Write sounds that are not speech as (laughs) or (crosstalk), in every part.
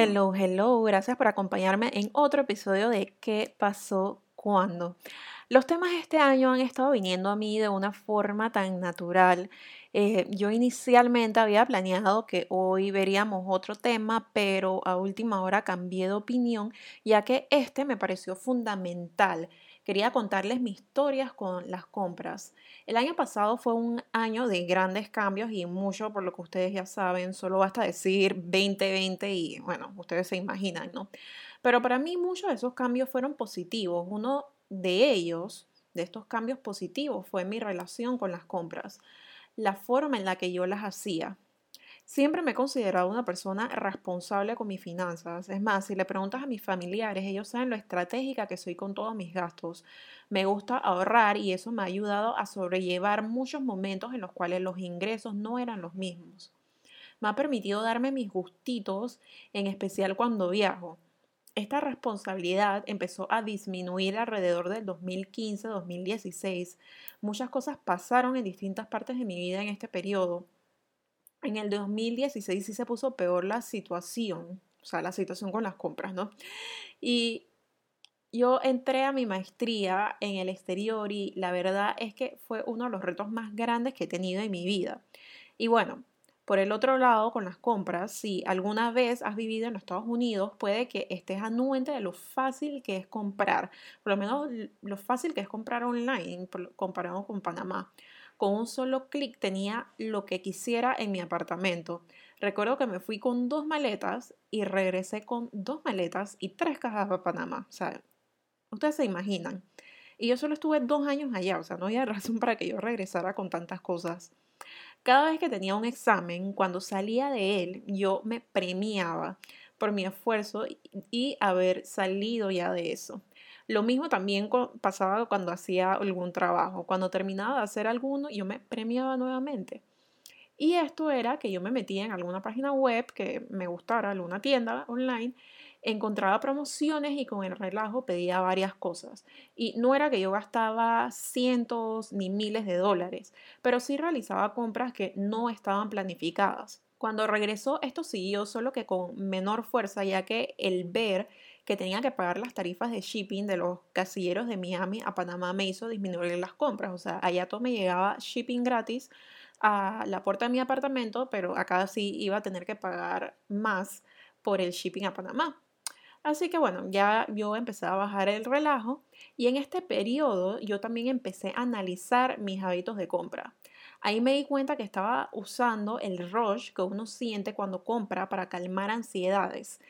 Hello, hello, gracias por acompañarme en otro episodio de ¿Qué pasó cuando? Los temas este año han estado viniendo a mí de una forma tan natural. Eh, yo inicialmente había planeado que hoy veríamos otro tema, pero a última hora cambié de opinión, ya que este me pareció fundamental quería contarles mis historias con las compras. El año pasado fue un año de grandes cambios y mucho por lo que ustedes ya saben, solo basta decir 2020 y bueno, ustedes se imaginan, ¿no? Pero para mí muchos de esos cambios fueron positivos. Uno de ellos, de estos cambios positivos, fue mi relación con las compras, la forma en la que yo las hacía. Siempre me he considerado una persona responsable con mis finanzas. Es más, si le preguntas a mis familiares, ellos saben lo estratégica que soy con todos mis gastos. Me gusta ahorrar y eso me ha ayudado a sobrellevar muchos momentos en los cuales los ingresos no eran los mismos. Me ha permitido darme mis gustitos, en especial cuando viajo. Esta responsabilidad empezó a disminuir alrededor del 2015-2016. Muchas cosas pasaron en distintas partes de mi vida en este periodo en el 2016 sí se puso peor la situación, o sea, la situación con las compras, ¿no? Y yo entré a mi maestría en el exterior y la verdad es que fue uno de los retos más grandes que he tenido en mi vida. Y bueno, por el otro lado, con las compras, si alguna vez has vivido en los Estados Unidos, puede que estés anuente de lo fácil que es comprar, por lo menos lo fácil que es comprar online comparado con Panamá. Con un solo clic tenía lo que quisiera en mi apartamento. Recuerdo que me fui con dos maletas y regresé con dos maletas y tres cajas a Panamá. O sea, ustedes se imaginan. Y yo solo estuve dos años allá, o sea, no había (laughs) razón para que yo regresara con tantas cosas. Cada vez que tenía un examen, cuando salía de él, yo me premiaba por mi esfuerzo y haber salido ya de eso. Lo mismo también pasaba cuando hacía algún trabajo. Cuando terminaba de hacer alguno, yo me premiaba nuevamente. Y esto era que yo me metía en alguna página web que me gustara, alguna tienda online, encontraba promociones y con el relajo pedía varias cosas. Y no era que yo gastaba cientos ni miles de dólares, pero sí realizaba compras que no estaban planificadas. Cuando regresó esto siguió solo que con menor fuerza, ya que el ver que tenía que pagar las tarifas de shipping de los casilleros de Miami a Panamá me hizo disminuir las compras. O sea, allá todo me llegaba shipping gratis a la puerta de mi apartamento, pero acá sí iba a tener que pagar más por el shipping a Panamá. Así que bueno, ya yo empecé a bajar el relajo y en este periodo yo también empecé a analizar mis hábitos de compra. Ahí me di cuenta que estaba usando el rush que uno siente cuando compra para calmar ansiedades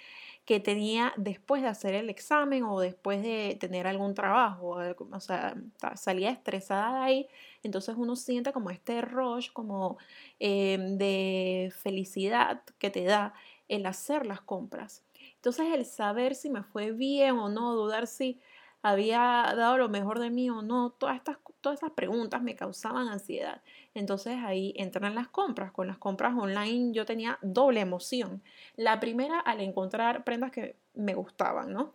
que tenía después de hacer el examen o después de tener algún trabajo. O sea, salía estresada de ahí. Entonces uno siente como este rush, como em, de felicidad que te da el hacer las compras. Entonces el saber si me fue bien o no, dudar si había dado lo mejor de mí o no, todas estas, todas estas preguntas me causaban ansiedad. Entonces ahí entran las compras. Con las compras online yo tenía doble emoción. La primera al encontrar prendas que me gustaban, ¿no?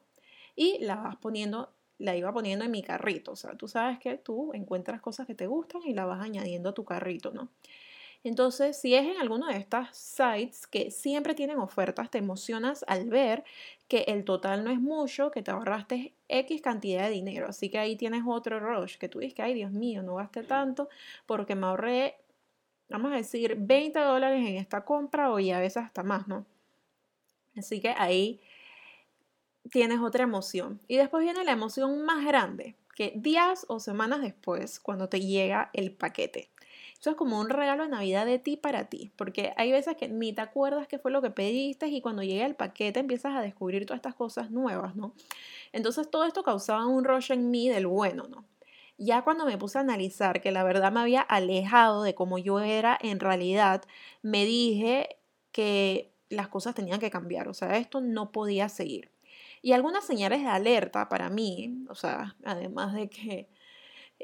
Y la vas poniendo, la iba poniendo en mi carrito. O sea, tú sabes que tú encuentras cosas que te gustan y la vas añadiendo a tu carrito, ¿no? Entonces, si es en alguno de estas sites que siempre tienen ofertas, te emocionas al ver que el total no es mucho, que te ahorraste X cantidad de dinero. Así que ahí tienes otro rush, que tú dices que, ay Dios mío, no gasté tanto porque me ahorré, vamos a decir, 20 dólares en esta compra o ya a veces hasta más, ¿no? Así que ahí tienes otra emoción. Y después viene la emoción más grande, que días o semanas después, cuando te llega el paquete. Eso es como un regalo de Navidad de ti para ti, porque hay veces que ni te acuerdas qué fue lo que pediste y cuando llega el paquete empiezas a descubrir todas estas cosas nuevas, ¿no? Entonces todo esto causaba un rush en mí del bueno, ¿no? Ya cuando me puse a analizar que la verdad me había alejado de cómo yo era en realidad, me dije que las cosas tenían que cambiar, o sea, esto no podía seguir. Y algunas señales de alerta para mí, o sea, además de que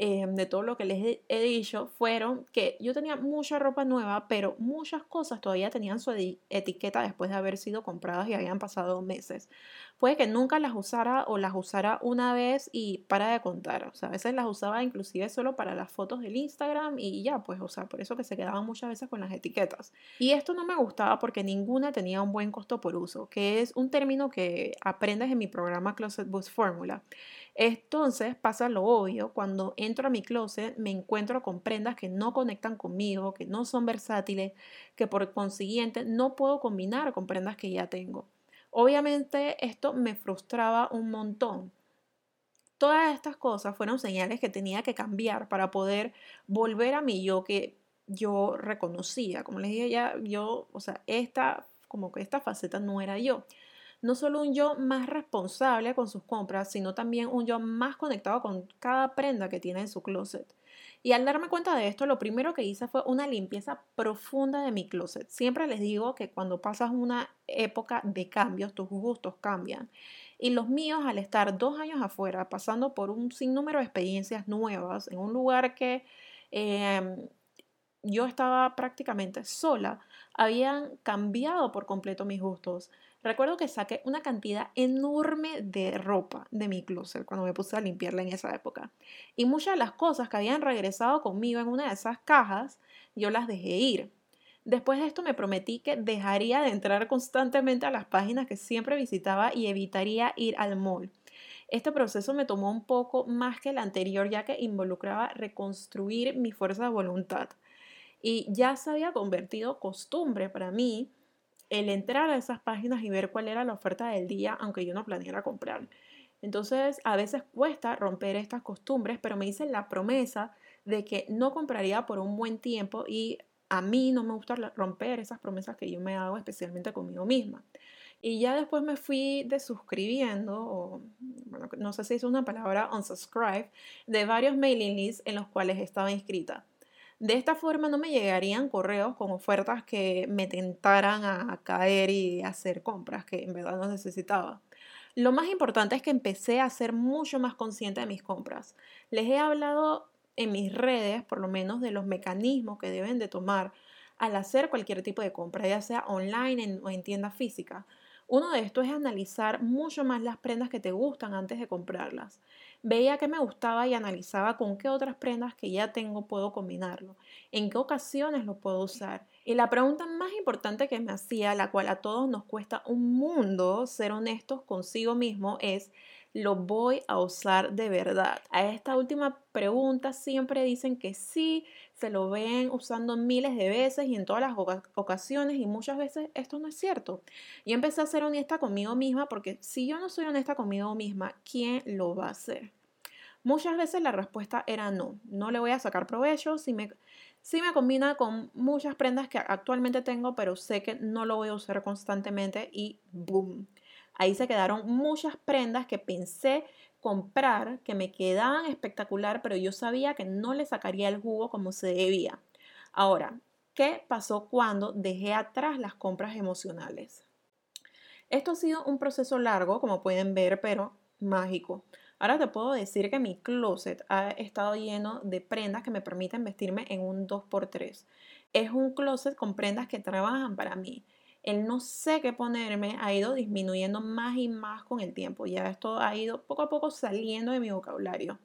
eh, de todo lo que les he dicho fueron que yo tenía mucha ropa nueva, pero muchas cosas todavía tenían su etiqueta después de haber sido compradas y habían pasado meses. Puede que nunca las usara o las usara una vez y para de contar. O sea, a veces las usaba inclusive solo para las fotos del Instagram y ya, pues, o sea, por eso que se quedaban muchas veces con las etiquetas. Y esto no me gustaba porque ninguna tenía un buen costo por uso, que es un término que aprendes en mi programa Closet Boost Formula. Entonces pasa lo obvio, cuando entro a mi closet me encuentro con prendas que no conectan conmigo, que no son versátiles, que por consiguiente no puedo combinar con prendas que ya tengo. Obviamente esto me frustraba un montón. Todas estas cosas fueron señales que tenía que cambiar para poder volver a mi yo que yo reconocía. Como les dije ya, yo, o sea, esta, como que esta faceta no era yo. No solo un yo más responsable con sus compras, sino también un yo más conectado con cada prenda que tiene en su closet. Y al darme cuenta de esto, lo primero que hice fue una limpieza profunda de mi closet. Siempre les digo que cuando pasas una época de cambios, tus gustos cambian. Y los míos, al estar dos años afuera, pasando por un sinnúmero de experiencias nuevas, en un lugar que em, yo estaba prácticamente sola, habían cambiado por completo mis gustos. Recuerdo que saqué una cantidad enorme de ropa de mi closet cuando me puse a limpiarla en esa época. Y muchas de las cosas que habían regresado conmigo en una de esas cajas, yo las dejé ir. Después de esto me prometí que dejaría de entrar constantemente a las páginas que siempre visitaba y evitaría ir al mall. Este proceso me tomó un poco más que el anterior ya que involucraba reconstruir mi fuerza de voluntad. Y ya se había convertido costumbre para mí el entrar a esas páginas y ver cuál era la oferta del día, aunque yo no planeara comprar. Entonces, a veces cuesta romper estas costumbres, pero me hice la promesa de que no compraría por un buen tiempo y a mí no me gusta romper esas promesas que yo me hago, especialmente conmigo misma. Y ya después me fui desuscribiendo, o bueno, no sé si es una palabra, unsubscribe, de varios mailing lists en los cuales estaba inscrita. De esta forma no me llegarían correos con ofertas que me tentaran a caer y hacer compras que en verdad no necesitaba. Lo más importante es que empecé a ser mucho más consciente de mis compras. Les he hablado en mis redes, por lo menos, de los mecanismos que deben de tomar al hacer cualquier tipo de compra, ya sea online o en tienda física. Uno de estos es analizar mucho más las prendas que te gustan antes de comprarlas. Veía que me gustaba y analizaba con qué otras prendas que ya tengo puedo combinarlo, en qué ocasiones lo puedo usar. Y la pregunta más importante que me hacía, la cual a todos nos cuesta un mundo ser honestos consigo mismo, es lo voy a usar de verdad? A esta última pregunta siempre dicen que sí, se lo ven usando miles de veces y en todas las ocasiones y muchas veces esto no es cierto. Y empecé a ser honesta conmigo misma porque si yo no soy honesta conmigo misma, ¿quién lo va a hacer? Muchas veces la respuesta era no, no le voy a sacar provecho si me, si me combina con muchas prendas que actualmente tengo, pero sé que no lo voy a usar constantemente y boom, Ahí se quedaron muchas prendas que pensé comprar, que me quedaban espectacular, pero yo sabía que no le sacaría el jugo como se debía. Ahora, ¿qué pasó cuando dejé atrás las compras emocionales? Esto ha sido un proceso largo, como pueden ver, pero mágico. Ahora te puedo decir que mi closet ha estado lleno de prendas que me permiten vestirme en un 2x3. Es un closet con prendas que trabajan para mí el no sé qué ponerme ha ido disminuyendo más y más con el tiempo. Ya esto ha ido poco a poco saliendo de mi vocabulario.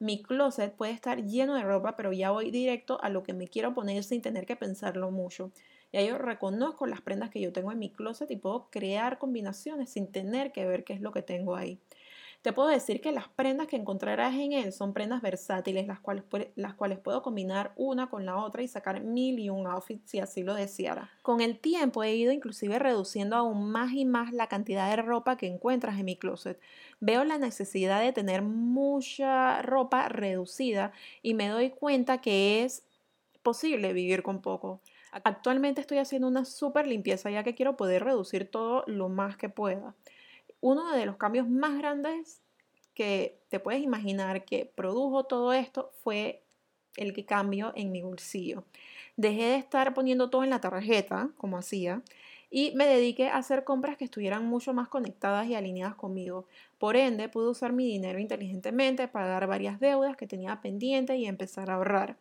Mi closet puede estar lleno de ropa, pero ya voy directo a lo que me quiero poner sin tener que pensarlo mucho. Ya yo reconozco las prendas que yo tengo en mi closet y puedo crear combinaciones sin tener que ver qué es lo que tengo ahí. Te puedo decir que las prendas que encontrarás en él son prendas versátiles, las cuales, las cuales puedo combinar una con la otra y sacar mil y un outfit si así lo deseara. Con el tiempo he ido inclusive reduciendo aún más y más la cantidad de ropa que encuentras en mi closet. Veo la necesidad de tener mucha ropa reducida y me doy cuenta que es posible vivir con poco. Actualmente estoy haciendo una súper limpieza ya que quiero poder reducir todo lo más que pueda uno de los cambios más grandes que te puedes imaginar que produjo todo esto fue el que cambio en mi bolsillo. Dejé de estar poniendo todo en la tarjeta, como hacía, y me dediqué a hacer compras que estuvieran mucho más conectadas y alineadas conmigo. Por ende, pude usar mi dinero inteligentemente, pagar varias deudas que tenía pendientes y empezar a ahorrar.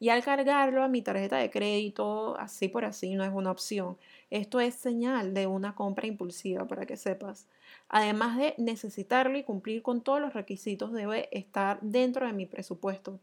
Y al cargarlo a mi tarjeta de crédito, así por así, no es una opción. Esto es señal de una compra impulsiva, para que sepas. Además de necesitarlo y cumplir con todos los requisitos, debe estar dentro de mi presupuesto.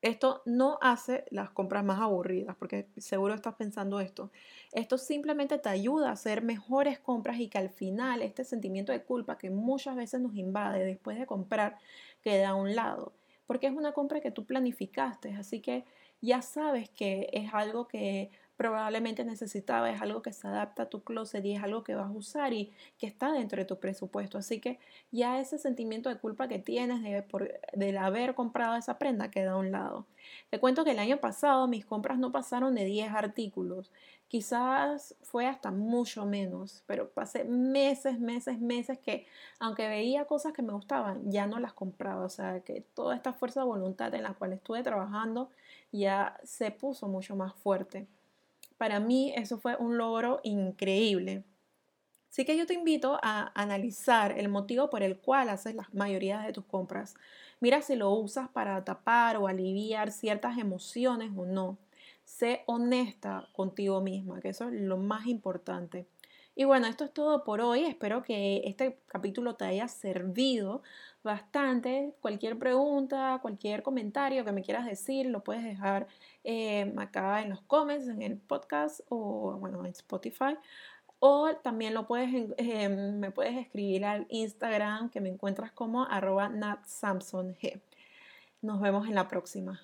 Esto no hace las compras más aburridas, porque seguro estás pensando esto. Esto simplemente te ayuda a hacer mejores compras y que al final este sentimiento de culpa que muchas veces nos invade después de comprar quede a un lado, porque es una compra que tú planificaste, así que ya sabes que es algo que probablemente necesitaba, es algo que se adapta a tu closet y es algo que vas a usar y que está dentro de tu presupuesto. Así que ya ese sentimiento de culpa que tienes de, por, haber comprado esa prenda queda a un lado. Te cuento que el año pasado mis compras no pasaron de 10 artículos. Quizás fue hasta mucho menos, pero pasé meses, meses, meses que aunque veía cosas que me gustaban, ya no las compraba. O sea, que toda esta fuerza de voluntad en la cual estuve trabajando ya se puso mucho más fuerte. Para mí eso fue un logro increíble. Así que yo te invito a analizar el motivo por el cual haces la mayoría de tus compras. Mira si lo usas para tapar o aliviar ciertas emociones o no. Sé honesta contigo misma, que eso es lo más importante. Y bueno, esto es todo por hoy. Espero que este capítulo te haya servido bastante. Cualquier pregunta, cualquier comentario que me quieras decir, lo puedes dejar eh, acá en los comments, en el podcast o bueno, en Spotify. O también lo puedes, eh, me puedes escribir al Instagram que me encuentras como arroba natsamsong. Nos vemos en la próxima.